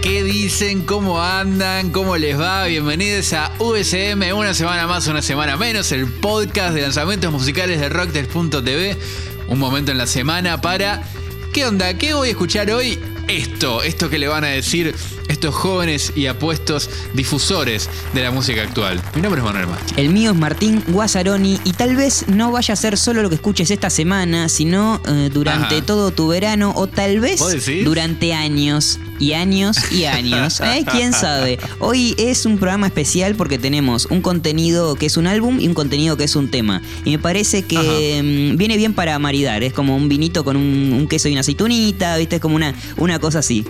¿Qué dicen? ¿Cómo andan? ¿Cómo les va? Bienvenidos a USM, una semana más, una semana menos, el podcast de lanzamientos musicales de Rocktel.tv. Un momento en la semana para... ¿Qué onda? ¿Qué voy a escuchar hoy? Esto, esto que le van a decir estos jóvenes y apuestos difusores de la música actual. Mi nombre es Manuel Más. El mío es Martín Guazzaroni y tal vez no vaya a ser solo lo que escuches esta semana, sino eh, durante Ajá. todo tu verano o tal vez durante años y años y años. ¿eh? ¿Quién sabe? Hoy es un programa especial porque tenemos un contenido que es un álbum y un contenido que es un tema. Y me parece que mm, viene bien para maridar. Es como un vinito con un, un queso y una aceitunita, ¿viste? Es como una, una cosa así.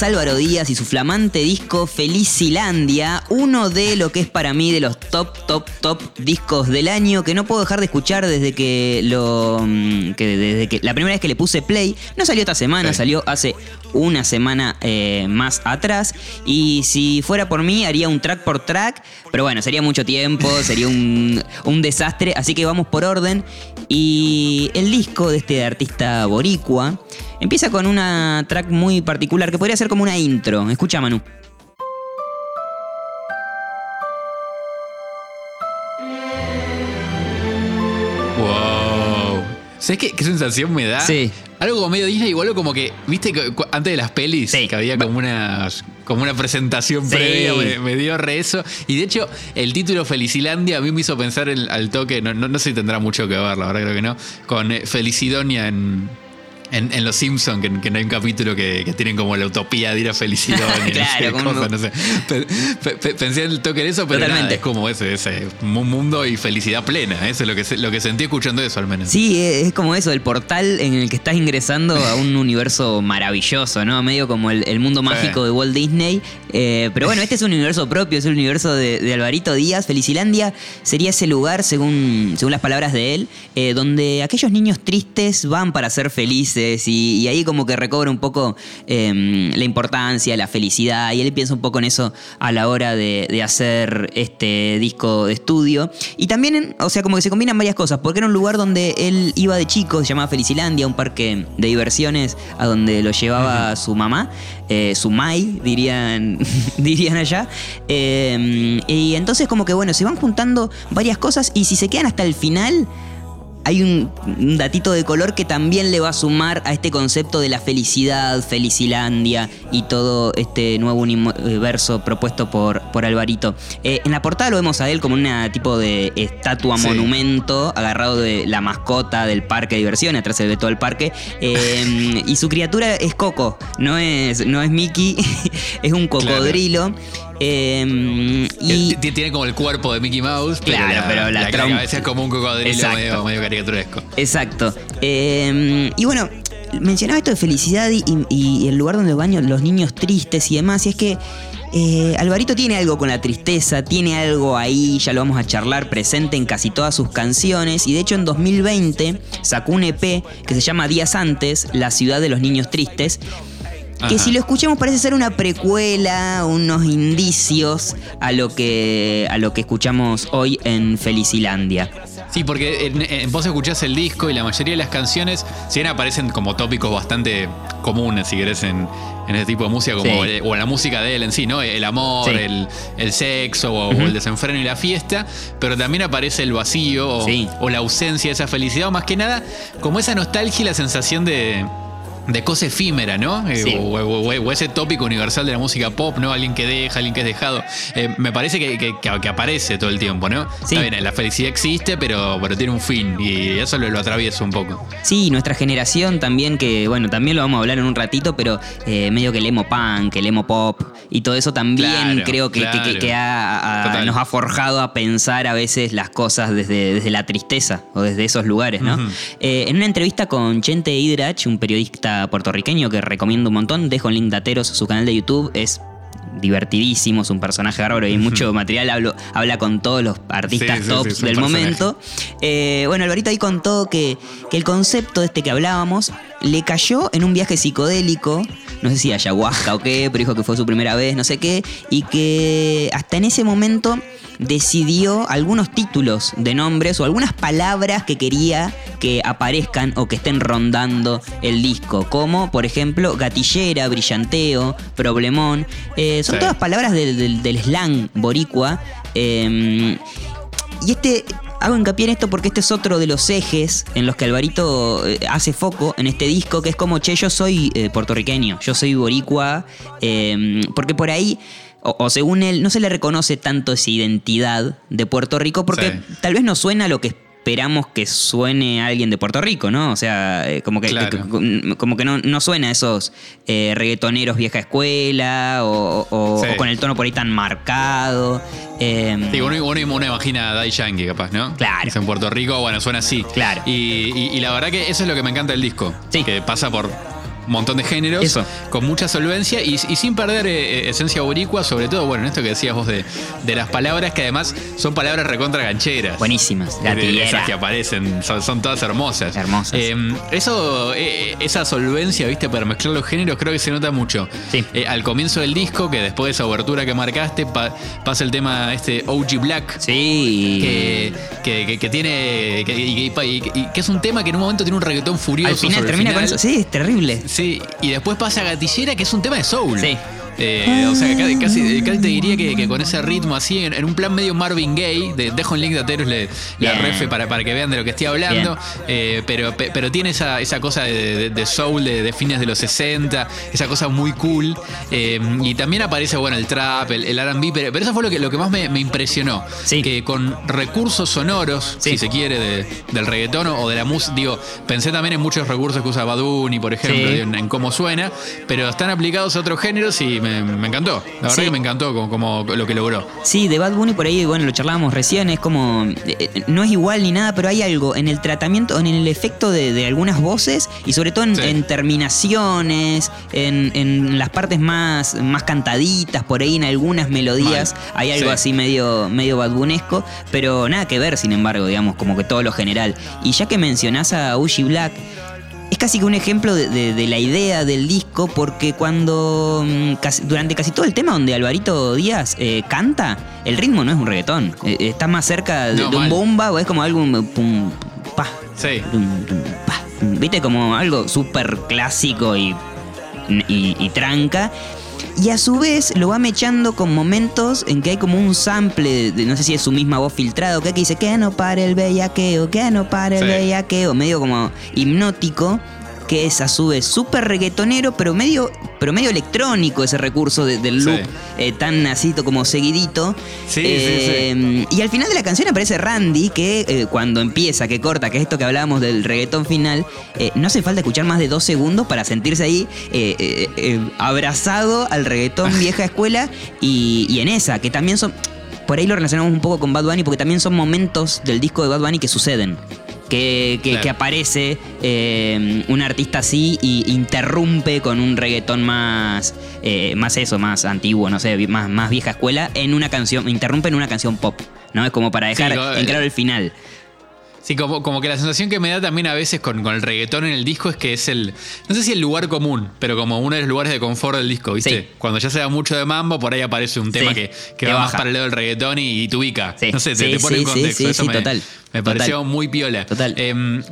Álvaro Díaz y su flamante disco Felicilandia, uno de lo que es para mí de los top, top, top discos del año que no puedo dejar de escuchar desde que lo. mm, que desde que la primera vez que le puse play. No salió esta semana, Sí. salió hace una semana eh, más atrás. Y si fuera por mí, haría un track por track. Pero bueno, sería mucho tiempo, sería un, un desastre. Así que vamos por orden. Y el disco de este artista boricua empieza con una track muy particular que podría ser como una intro. Escucha, Manu. Wow. ¿Sabes qué, qué sensación me da? Sí. Algo como medio Disney, igual como que, viste, antes de las pelis, Sí. que había como una, como una presentación Sí. previa, me, me dio re eso. Y de hecho, el título Felicilandia a mí me hizo pensar en- al toque, no, no, no sé si tendrá mucho que ver, la verdad creo que no, con eh, Felicidonia en, en, en Los Simpsons, que, que no hay un capítulo que, que tienen como la utopía de ir a Felicidonia. Claro, no sé, cosas, no sé. Pe- pe- pe- Pensé en el toque de eso, pero nada, es como ese, ese un mundo y felicidad plena. Eso es lo que, lo que sentí escuchando eso al menos. Sí, es como eso, el portal en el que estás ingresando a un universo maravilloso, ¿no? Medio como el, el mundo mágico de Walt Disney. Eh, pero bueno, este es un universo propio, es el universo de, de Alvarito Díaz. Felicilandia sería ese lugar, según, según las palabras de él, eh, donde aquellos niños tristes van para ser felices y, y ahí como que recobra un poco eh, la importancia, la felicidad. Y él piensa un poco en eso a la hora de, de hacer este disco de estudio. Y también, o sea, como que se combinan varias cosas, porque era un lugar donde él iba de chico, se llamaba Felicilandia, un parque de diversiones a donde lo llevaba su mamá, eh, su mai, dirían, dirían allá. Eh, y entonces como que bueno, se van juntando varias cosas y si se quedan hasta el final hay un, un datito de color que también le va a sumar a este concepto de la felicidad, Felicilandia y todo este nuevo universo propuesto por, por Alvarito. Eh, en la portada lo vemos a él como una tipo de estatua Sí. monumento agarrado de la mascota del parque de diversiones, atrás se ve todo el parque. Eh, y su criatura es Coco, no es, no es Mickey, es un cocodrilo. Eh, y, T- Tiene como el cuerpo de Mickey Mouse, pero Claro, la, pero la la trompa- cabeza es como un cocodrilo medio, medio caricaturesco. Exacto. Eh, y bueno, mencionaba esto de felicidad y, y- y el lugar donde van los niños tristes y demás. Y es que eh, Alvarito tiene algo con la tristeza, tiene algo ahí, ya lo vamos a charlar, presente en casi todas sus canciones. Y de hecho en 2020 sacó un EP que se llama Días Antes, La ciudad de los niños tristes. Que si lo escuchamos parece ser una precuela, unos indicios a lo que, a lo que escuchamos hoy en Felicilandia. Sí, porque en, en- vos escuchás el disco y la mayoría de las canciones, si bien aparecen como tópicos bastante comunes, si querés, en, en ese tipo de música, como Sí. el- o en la música de él en sí, ¿no? El amor, Sí. el, el sexo o, el desenfreno y la fiesta, pero también aparece el vacío o, Sí. o la ausencia de esa felicidad, o más que nada, como esa nostalgia y la sensación de. De cosa efímera, ¿no? Eh, o, o- o- o ese tópico universal de la música pop, ¿no? Alguien que deja, alguien que es dejado. Eh, me parece que, que- aparece todo el tiempo, ¿no? Sí. Está bien, la felicidad existe, pero, pero tiene un fin y eso lo, lo atraviesa un poco. Sí, nuestra generación también, que bueno, también lo vamos a hablar en un ratito, pero eh, medio que el emo punk, el emo pop y todo eso también Claro, creo que, claro. ha- nos ha forjado a pensar a veces las cosas desde, desde la tristeza o desde esos lugares, ¿no? En una entrevista con Chente Hidrach, un periodista puertorriqueño que recomiendo un montón, dejo en link de Ateros, su canal de YouTube, es divertidísimo, es un personaje bárbaro y mucho material, hablo- habla con todos los artistas Sí, sí, sí, tops del momento. Eh, bueno, Alvarito ahí contó que, que el concepto este que hablábamos le cayó en un viaje psicodélico no sé si ayahuasca o qué, pero dijo que fue su primera vez, no sé qué, y que hasta en ese momento decidió algunos títulos de nombres o algunas palabras que quería que aparezcan o que estén rondando el disco, como por ejemplo gatillera, brillanteo, problemón. Eh, son Sí. todas palabras del, del- del slang boricua. eh, y este, hago hincapié en esto porque este es otro de los ejes en los que Alvarito eh, hace foco en este disco, que es como, che, yo soy eh, puertorriqueño, yo soy boricua, eh, porque por ahí, o, o según él, no se le reconoce tanto esa identidad de Puerto Rico, porque Sí. tal vez no suena lo que esperamos que suene alguien de Puerto Rico, ¿no? O sea, eh, como que, Claro. que- como que no, no suena a esos eh, reggaetoneros vieja escuela o, o- Sí. o con el tono por ahí tan marcado. eh, Digo, uno, uno, uno imagina a Daddy Yankee, capaz, ¿no? Claro. Es en Puerto Rico, bueno, suena así. Claro. Y, y- y la verdad que eso es lo que me encanta del disco. Sí. Que pasa por un montón de géneros, Eso. con mucha solvencia y, y sin perder eh, eh, esencia boricua, sobre todo, bueno, en esto que decías vos de, de las palabras, que además son palabras recontra gancheras. Buenísimas. Eh, Gatillera. Esas que aparecen, son, son todas hermosas. Hermosas. Eh, eso, eh, esa solvencia, viste, para mezclar los géneros, creo que se nota mucho. Sí. Eh, al comienzo del disco, que después de esa obertura que marcaste, pa- pasa el tema este OG Black. Sí. Que, que- que- que tiene. Que, y- que es un tema que en un momento tiene un reggaetón furioso. Al final termina con final. eso. Sí, es terrible. Sí, y después pasa Gatillera, que es un tema de soul. Sí. Eh, o sea, que casi, casi- te diría que, que con ese ritmo así, en, en un plan medio Marvin Gaye, de, dejo en link de Aterus le- la refe para, para que vean de lo que estoy hablando, eh, pero, pe- pero tiene esa, esa cosa de, de- de soul de, fines de los 60, esa cosa muy cool, eh, y también aparece, bueno, el trap, el, el R&B, pero, pero eso fue lo que, lo que más me, me impresionó, Sí. que con recursos sonoros, Sí. si se quiere, de- del reggaetón o de la música, digo, pensé también en muchos recursos que usa Bad Bunny, por ejemplo, Sí. en, en cómo suena, pero están aplicados a otros géneros y me, me encantó. La verdad Sí. que me encantó como, como lo que logró. Sí, de Bad Bunny por ahí, bueno, lo charlábamos recién, es como. eh, no es igual ni nada, pero hay algo en el tratamiento, en el efecto de, de algunas voces y sobre todo en, Sí. en terminaciones, en, en las partes más, más cantaditas, por ahí en algunas melodías. Mal. Hay algo Sí. así medio, medio Bad Bunesco, pero nada que ver, sin embargo, digamos, como que todo lo general. Y ya que mencionás a Uji Black. Es casi que un ejemplo de, de- de la idea del disco, porque cuando mm, casi- durante casi todo el tema donde Alvarito Díaz eh, canta, el ritmo no es un reggaetón. Eh, está más cerca de, No, de un bomba o es como algo um, pum, pa, Sí. pa. Viste, como algo súper clásico y, y, y tranca. Y a su vez lo va mechando con momentos en que hay como un sample, de, no sé si es su misma voz filtrado, que, que dice que no pare el bellaqueo, que no pare el Sí. bellaqueo, medio como hipnótico, que es a su vez súper reggaetonero, pero medio, pero medio electrónico ese recurso de- del Sí. loop eh, tan así como seguidito. Sí, sí, Eh, Y al final de la canción aparece Randy, que eh, cuando empieza, que corta, que es esto que hablábamos del reggaetón final, no hace falta escuchar más de dos segundos para sentirse ahí abrazado al reggaetón vieja escuela y, y en esa, que también son... Por ahí lo relacionamos un poco con Bad Bunny, porque también son momentos del disco de Bad Bunny que suceden. Que, que- Claro. que aparece eh, un artista así y interrumpe con un reggaetón más, eh, más eso, más antiguo, no sé, más, más vieja escuela, en una canción, interrumpe en una canción pop, ¿no? Es como para dejar Sí, en claro el final. Sí, como, como que la sensación que me da también a veces con, con el reggaetón en el disco es que es el, no sé si el lugar común, pero como uno de los lugares de confort del disco, ¿viste? Sí. Cuando ya se da mucho de mambo, por ahí aparece un tema Sí, que, que te va más baja. para el lado del reggaetón y, y te ubica. Sí, No sé, te, te pone en contexto. sí, Eso sí, me, total, me total. pareció muy piola. Total. Em,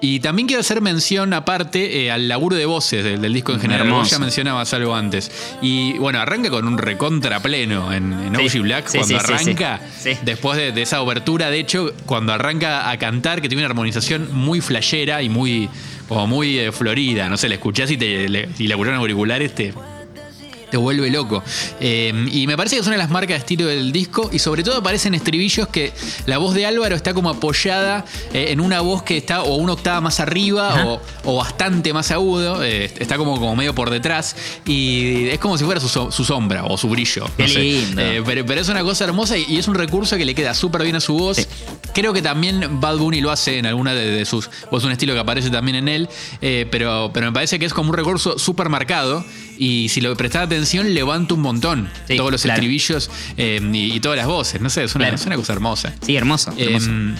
y también quiero hacer mención aparte eh, al laburo de voces del, del disco en general. Vos Hermoso. ya mencionabas algo antes. Y bueno, arranca con un recontra pleno en, en Sí, OG Black sí, cuando arranca. Después de, de esa obertura, de hecho, cuando arranca a cantar, que tiene una armonización muy flashera y muy, como muy eh, florida, no sé, la escuchás y, te, le, y en auriculares, te, te vuelve loco. Eh, y me parece que es una de las marcas de estilo del disco y sobre todo aparecen estribillos que la voz de Álvaro está como apoyada eh, en una voz que está o una octava más arriba o, o bastante más agudo, eh, está como, como medio por detrás y es como si fuera su, su sombra o su brillo. Qué no sé. lindo. Pero, pero es una cosa hermosa y, y es un recurso que le queda súper bien a su voz. Sí. Creo que también Bad Bunny lo hace en alguna de, de sus. Es un estilo que aparece también en él. pero, pero me parece que es como un recurso súper marcado. Y si lo prestás atención, levanta un montón. Sí, todos los claro. estribillos eh, y, y todas las voces. No sé, es una, Claro. es una cosa hermosa. Sí, hermoso. hermoso. Eh,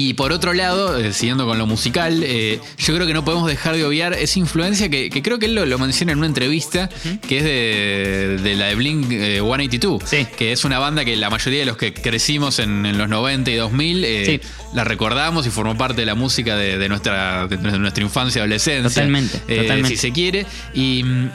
Y por otro lado, eh, siguiendo con lo musical, eh, yo creo que no podemos dejar de obviar esa influencia que, que creo que él lo, lo menciona en una entrevista, que es de, de la de Blink eh, 182, Sí. que es una banda que la mayoría de los que crecimos en, en los 90 y 2000 eh, Sí. la recordamos y formó parte de la música de, de nuestra, de nuestra infancia y adolescencia. Totalmente, totalmente. Si se quiere. Y mm,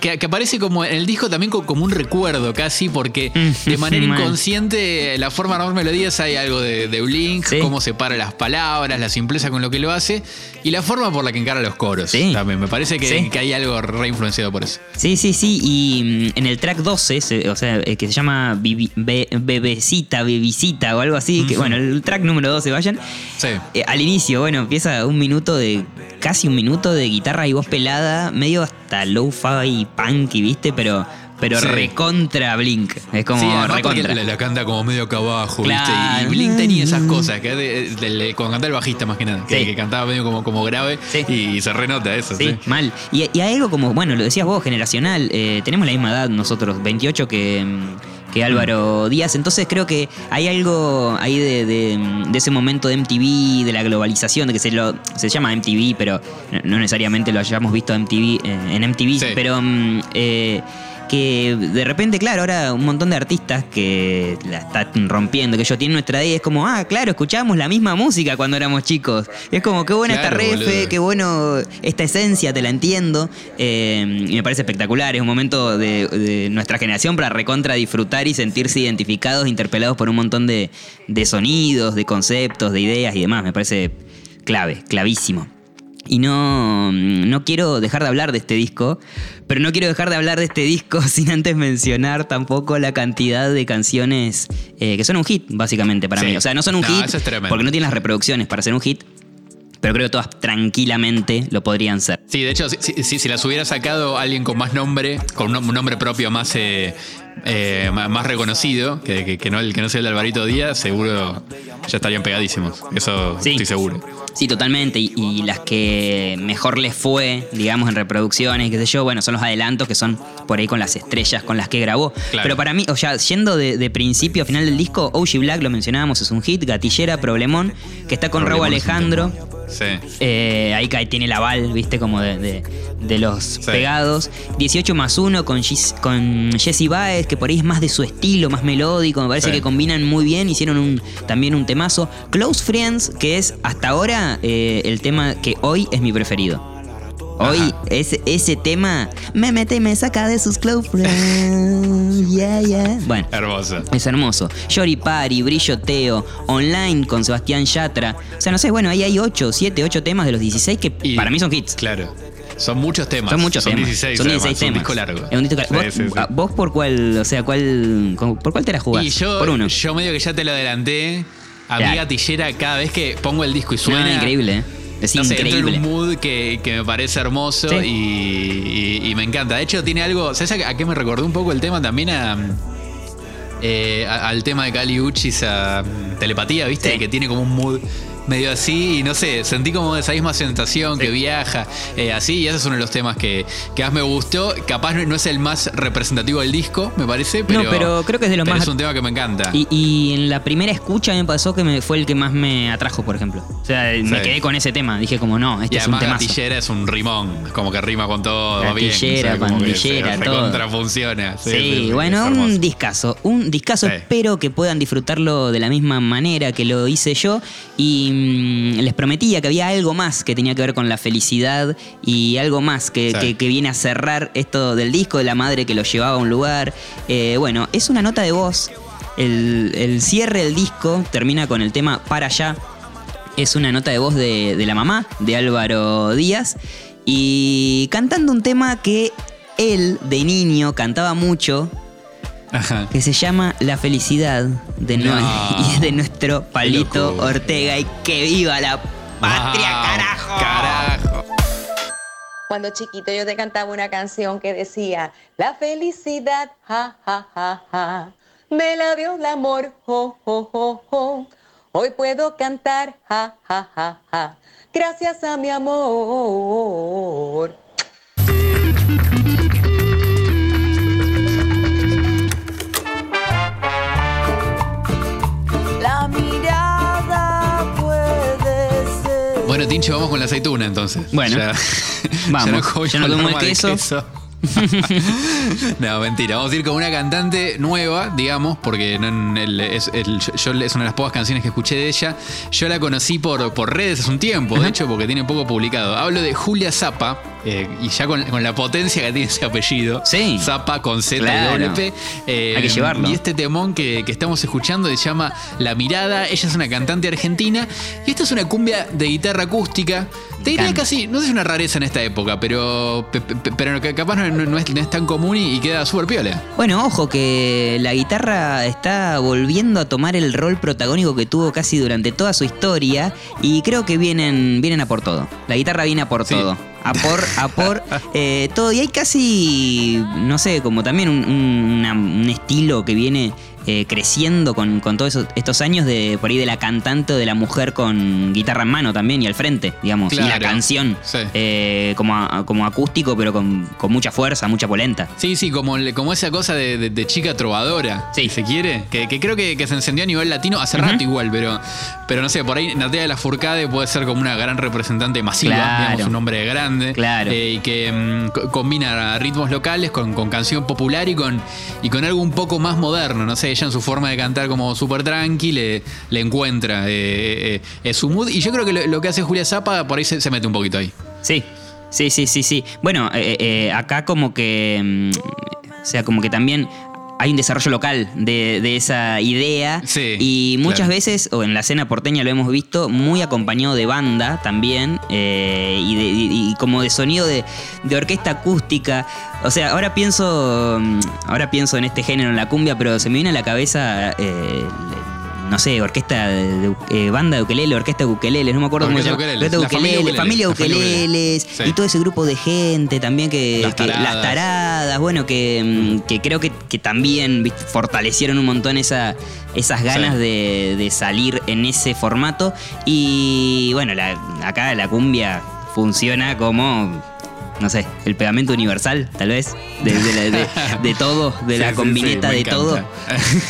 que, que aparece como en el disco también co- como un recuerdo casi, porque de manera inconsciente, la forma de armar melodías hay algo de, Blink, Sí. cómo las palabras, la simpleza con lo que lo hace y la forma por la que encara los coros. Sí. También me parece que, Sí. que hay algo re influenciado por eso. Sí, sí, sí. Y mm, en el track 12, se- o sea, eh, que se llama Bibi- Be- Bebecita, Bebisita o algo así, que bueno, el track número 12, vayan. Sí. Eh, al inicio, bueno, empieza un minuto de. casi un minuto de guitarra y voz pelada, medio hasta low-fi punky, ¿viste? Pero. Pero Sí. recontra Blink. Es como sí, recontra. la, la canta como medio acá abajo, ¿viste? Y- Y, Claro. Blink tenía esas cosas, que de- de- de- cuando cantaba el bajista más que nada, que, Sí. que cantaba medio como, como grave Sí. y se renota eso. Sí, Sí. mal. Y, y hay algo como, bueno, lo decías vos, generacional. eh, tenemos la misma edad nosotros, 28 que, mm, que Álvaro Díaz. Entonces creo que hay algo ahí de, de- ese momento de MTV, de la globalización, de que se lo se llama MTV, pero no, necesariamente lo hayamos visto MTV, eh, en MTV. Sí. Pero mm, eh, que de repente, claro, ahora un montón de artistas que la están rompiendo, que yo tienen nuestra edad es como, ah, claro, escuchábamos la misma música cuando éramos chicos. Es como, qué buena Claro, esta boludo. qué bueno esta esencia, te la entiendo. eh, y me parece espectacular. Es un momento de, de nuestra generación para recontra disfrutar y sentirse identificados, interpelados por un montón de, de sonidos, de conceptos, de ideas y demás. Me parece clave, clavísimo. Y no, no quiero dejar de hablar de este disco, pero no quiero dejar de hablar de este disco sin antes mencionar tampoco la cantidad de canciones eh, que son un hit, básicamente, para Sí. mí. O sea, no son un No, hit es porque no tienen las reproducciones para ser un hit, pero creo que todas tranquilamente lo podrían ser. Sí, de hecho, si, si- las hubiera sacado alguien con más nombre, con un, un nombre propio más, eh, eh, más reconocido, que, que- que no, el que no sea el de Alvarito Díaz, seguro ya estarían pegadísimos. Eso Sí. estoy seguro. Sí, totalmente. Y, y las que mejor les fue, digamos, en reproducciones, qué sé yo, bueno, son los adelantos que son por ahí con las estrellas con las que grabó. Claro. Pero para mí, o sea, yendo de, de principio a final del disco, OG Black, lo mencionábamos, es un hit, Gatillera, Problemón, que está con Raúl Alejandro. Sí. Eh, ahí cae- tiene el aval, viste, como de, de- de los pegados. 18 más 1 con, Gis- con Jesse Baez, que por ahí es más de su estilo, más melódico. Me parece Sí. que combinan muy bien. Hicieron un, también un temazo. Close Friends, que es hasta ahora eh, el tema que hoy es mi preferido. Hoy ese, ese tema me mete y me saca de sus close friends. Yeah, yeah. Bueno. Hermoso. Es hermoso. Yori Pari, Brillo Teo, Online con Sebastián Yatra. O sea, no sé, bueno, ahí hay 8, 7, 8 temas de los 16 que Y- para mí son hits. Claro. Son muchos temas. Son muchos temas. 16, son además, 16 es un temas. disco largo. Es un disco largo. Sí, ¿Vos, sí, sí. vos por cuál, o sea, cuál, por cuál te la jugás? Y yo, por uno. yo medio que ya te lo adelanté. A mi gatillera, cada vez que pongo el disco y No, suena. increíble, ¿eh? Es no sé, entro en increíble. un mood que, que me parece hermoso y, y- y me encanta. De hecho, tiene algo. ¿Sabes a, a qué me recordó un poco el tema también? A, eh, al tema de Cali Uchis, a mm, telepatía, ¿viste? Que tiene como un mood medio así y no sé, sentí como esa misma sensación que viaja eh, así y ese es uno de los temas que, que más me gustó. Capaz no, no es el más representativo del disco, me parece, pero, No, pero creo que es de los pero más- es un tema que me encanta. Y, y en la primera escucha me pasó que me, fue el que más me atrajo, por ejemplo. O sea, me Sí. quedé con ese tema. Dije como, no, este Y es un además temazo. gatillera es un rimón, es como que rima con todo, bien. Gatillera, como que se pandillera, todo. recontra funciona. Sí, Sí, sí, sí, bueno, un discazo. Un discazo. Sí. Espero que puedan disfrutarlo de la misma manera que lo hice yo. Y les prometía que había algo más que tenía que ver con la felicidad y algo más que, Sí. que- que viene a cerrar esto del disco de la madre que lo llevaba a un lugar. Eh, bueno, es una nota de voz. El, el cierre del disco termina con el tema Para allá. Es una nota de voz de, de la mamá, de Álvaro Díaz. Y cantando un tema que él, de niño, cantaba mucho, Ajá. que se llama La felicidad de No. Y es de nuestro Palito. Ortega y que viva la patria, Wow, carajo. Carajo. Cuando chiquito yo te cantaba una canción que decía, la felicidad, ja, ja, ja, ja, me la dio el amor, jo, jo, jo, jo. Hoy puedo cantar, ja, ja, ja, ja, gracias a mi amor. Tincho, vamos con la aceituna entonces. Bueno, Ya- vamos. no Ya no el queso. no, mentira. Vamos a ir con una cantante nueva, digamos, porque no- el- es, el- yo, es una de las pocas canciones que escuché de ella. Yo la conocí por, por redes hace un tiempo, de hecho, porque tiene poco publicado. Hablo de Julia Zappa, eh, y ya con, con la potencia que tiene ese apellido. Sí. Zappa con Z Claro. y eh, Hay que llevarlo. Y este temón que, que estamos escuchando se llama La Mirada. Ella es una cantante argentina. Y esta es una cumbia de guitarra acústica. Te diría casi, no sé si es una rareza en esta época, pero, pe- pe- pero capaz no, no- no es, no es tan común y, y queda súper piola. Bueno, ojo que la guitarra está volviendo a tomar el rol protagónico que tuvo casi durante toda su historia y creo que vienen, vienen a por todo. La guitarra viene a por Sí. todo. A por, a por eh, todo. Y hay casi, no sé, como también un, un- una- un estilo que viene eh, creciendo con, con todos esos- estos años de por ahí de la cantante o de la mujer con guitarra en mano también y al frente, digamos. Y la canción Sí. eh, como, a- como acústico, pero con, con mucha fuerza, mucha polenta. Sí, sí, como, como esa cosa de, de- de chica trovadora, Sí. si se quiere, que, que creo que, que se encendió a nivel latino hace rato igual, pero, pero no sé, por ahí Natalia de la Furcade puede ser como una gran representante masiva, Claro. digamos, un hombre grande, Claro. eh, y que mm, co- combina ritmos locales con, con canción popular y con, y con algo un poco más moderno, no sé, ella en su forma de cantar como súper tranqui le, le encuentra eh, eh, eh, su mood, y yo creo que lo, lo que hace Julia Zapa por ahí se, se mete un poquito ahí. Sí, sí, sí, sí, sí. Bueno, eh, eh, acá como que, mm, o sea, como que también hay un desarrollo local de, de esa idea Sí, y muchas claro. veces, o en la escena porteña lo hemos visto, muy acompañado de banda también eh, y, de- y- y como de sonido de, de orquesta acústica. O sea, ahora pienso, mm, ahora pienso en este género, en la cumbia, pero se me viene a la cabeza... eh, no sé, orquesta de, eh, banda de ukelele, orquesta de ukeleles, no me acuerdo Orquesta cómo se llama. ukeleles, Orquesta de la familia ukeleles. Sí. y todo ese grupo de gente también que Las que- taradas. las taradas, bueno, que, mm, que creo que, que también ¿viste? fortalecieron un montón esa, esas ganas Sí. de, de salir en ese formato. Y bueno, la- acá la cumbia funciona como, no sé, el pegamento universal, tal vez, de, de la- de- de todo, de Sí, la sí, combineta sí, de todo.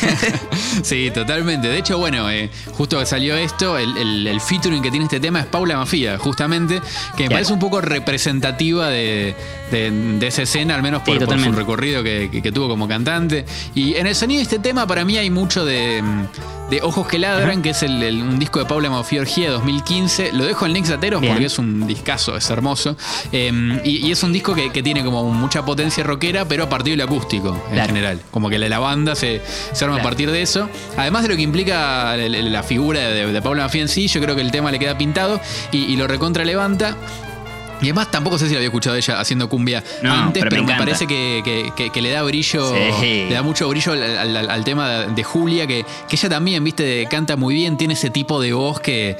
sí, totalmente. De hecho, bueno, eh, justo que salió esto, el, el, el featuring que tiene este tema es Paula Mafia, justamente, que me parece un poco representativa de, esa escena, al menos por, por su recorrido que, que- que tuvo como cantante. Y en el sonido de este tema, para mí hay mucho de, de Ojos que Ladran, que es el, el- un disco de Paula Mafia Orgía 2015. Lo dejo en links lateros Bien. porque es un discazo, es hermoso. Eh, y, y es un disco que, que tiene como mucha potencia rockera, pero a partir del acústico en Claro. general. Como que la, la banda se, se arma a partir de eso. Además de lo que implica la, la- la figura de, de Paula Mafia en sí, yo creo que el tema le queda pintado y, y lo recontra levanta. Y además tampoco sé si la había escuchado ella haciendo cumbia No, antes, pero pero, me parece que, que- que- que le da brillo, Sí. le da mucho brillo al, al- al- al tema de Julia, que, que ella también, viste, canta muy bien, tiene ese tipo de voz que,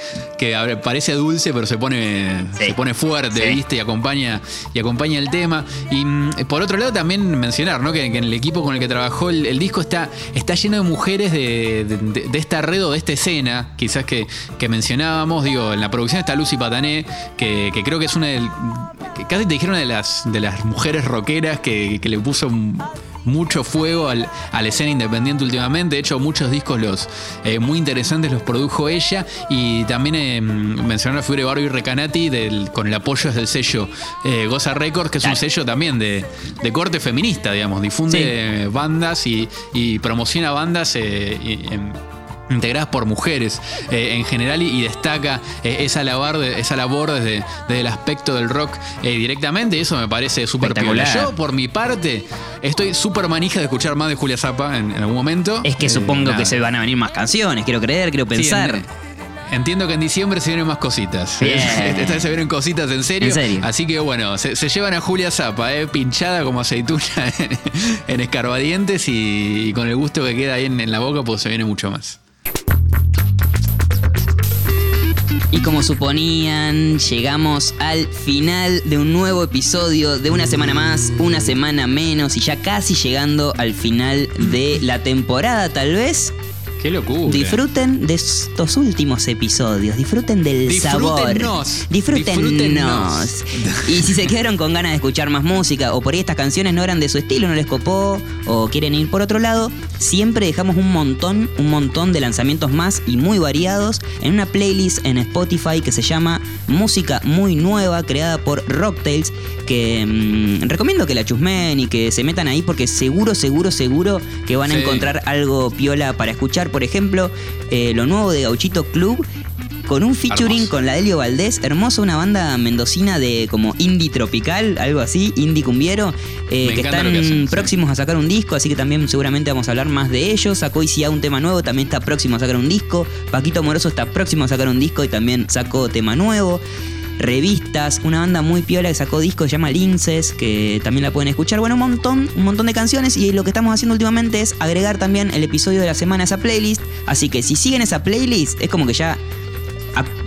parece dulce, pero se pone, Sí. se pone fuerte, Sí. viste, y acompaña, y acompaña el tema. Y mm, por otro lado, también mencionar, ¿no? Que, que en el equipo con el que trabajó el, el disco está, está lleno de mujeres de, de, de- esta red o de esta escena, quizás que, que mencionábamos. Digo, en la producción está Lucy Patané, que, que creo que es una del. Casi te dijeron de las, de las mujeres rockeras que, que le puso un- mucho fuego al- a la escena independiente últimamente. De hecho, muchos discos los eh, muy interesantes los produjo ella. Y también eh, mencionó la figura de Barbie Recanati del- con el apoyo del sello eh, Goza Records, que es un sello también de, de corte feminista, digamos. Difunde Sí. eh, bandas y, y promociona bandas eh, en- integradas por mujeres eh, en general y, y destaca eh, esa, labor de- esa labor desde, desde el aspecto del rock eh, directamente y eso me parece súper piola. Yo, por mi parte, estoy súper manija de escuchar más de Julia Zappa en, en algún momento. Es que supongo nada. que se van a venir más canciones, quiero creer, quiero Sí, pensar. en- Entiendo que en diciembre se vienen más cositas. Bien. Esta vez se vienen cositas en serio. En serio. Así que bueno, se, se llevan a Julia Zapa, eh, pinchada como aceituna en, en escarbadientes y, y con el gusto que queda ahí en, en la boca, pues se viene mucho más. Y como suponían, llegamos al final de un nuevo episodio de una semana más, una semana menos y ya casi llegando al final de la temporada tal vez. Qué locura. Disfruten de estos últimos episodios, disfruten del Disfrútennos. sabor. Disfrútennos. Disfrútennos. Y si se quedaron con ganas de escuchar más música o por ahí estas canciones no eran de su estilo, no les copó o quieren ir por otro lado, siempre dejamos un montón, un montón de lanzamientos más y muy variados en una playlist en Spotify que se llama Música Muy Nueva, creada por Rocktails, que mm, recomiendo que la chusmen y que se metan ahí porque seguro, seguro, seguro que van a Sí. encontrar algo piola para escuchar. Por ejemplo, eh, lo nuevo de Gauchito Club. Con un featuring Hermoso. con la Delio Valdés, hermoso, una banda mendocina de como indie tropical, algo así, indie cumbiero, eh, que están lo que hacen, sí. próximos a sacar un disco, así que también seguramente vamos a hablar más de ellos. Sacó ICA un tema nuevo, también está próximo a sacar un disco. Paquito Moroso está próximo a sacar un disco y también sacó tema nuevo. Revistas, una banda muy piola que sacó disco que se llama Linces, que también la pueden escuchar. Bueno, un montón, un montón de canciones. Y lo que estamos haciendo últimamente es agregar también el episodio de la semana a esa playlist. Así que si siguen esa playlist, es como que ya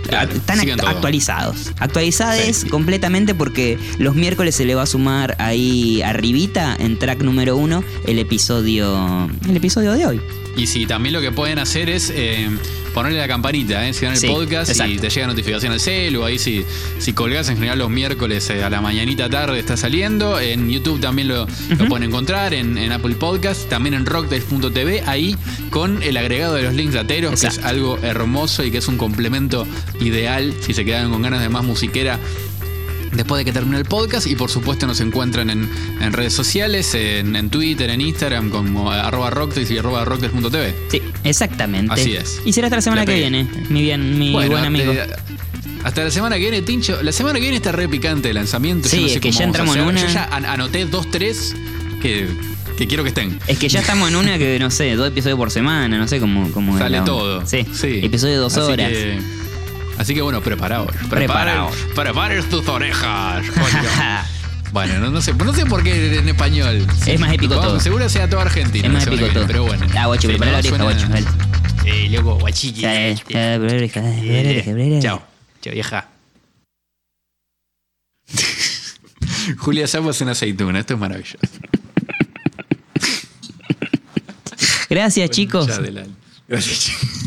Claro, están act- actualizados. Actualizados Sí. completamente porque los miércoles se le va a sumar ahí arribita en track número uno el episodio el episodio de hoy. Y si también lo que pueden hacer es eh, ponerle la campanita, ¿eh? si van el Sí, podcast y exacto. te llega notificación al celu, ahí si, si colgás en general los miércoles eh, a la mañanita tarde está saliendo, en YouTube también lo, lo pueden encontrar, en, en Apple Podcast, también en rocktails.tv, ahí con el agregado de los links lateros, que es algo hermoso y que es un complemento ideal si se quedan con ganas de más musiquera después de que termine el podcast y por supuesto nos encuentran en, en redes sociales, en, en Twitter, en Instagram como arroba rocktails y arroba rocktails.tv. Sí, exactamente. Así es. Y será hasta la semana que viene, mi bien, mi Bueno, buen amigo. te- hasta la semana que viene, Tincho. La semana que viene está re picante de lanzamiento. Sí, yo no sé es que cómo ya entramos en una- Yo ya an- anoté dos, tres que, que quiero que estén. Es que ya estamos en una que, no sé, dos episodios por semana, no sé cómo, cómo Sale todo. Sí, episodio de dos Así horas. que- así que bueno, preparaos. Preparaos. Preparen, tus orejas. coño. bueno, no, no sé, no sé por qué en español. Es más épico Vamos, todo. Seguro sea todo argentino. Es más épico todo. Pero bueno. Ah, guacho, prepara la oreja, guacho. Eh, loco, guachiqui. Chao. Chao, vieja. Julia Sapo es una aceituna. Esto es maravilloso. Gracias, chicos. Gracias, chicos.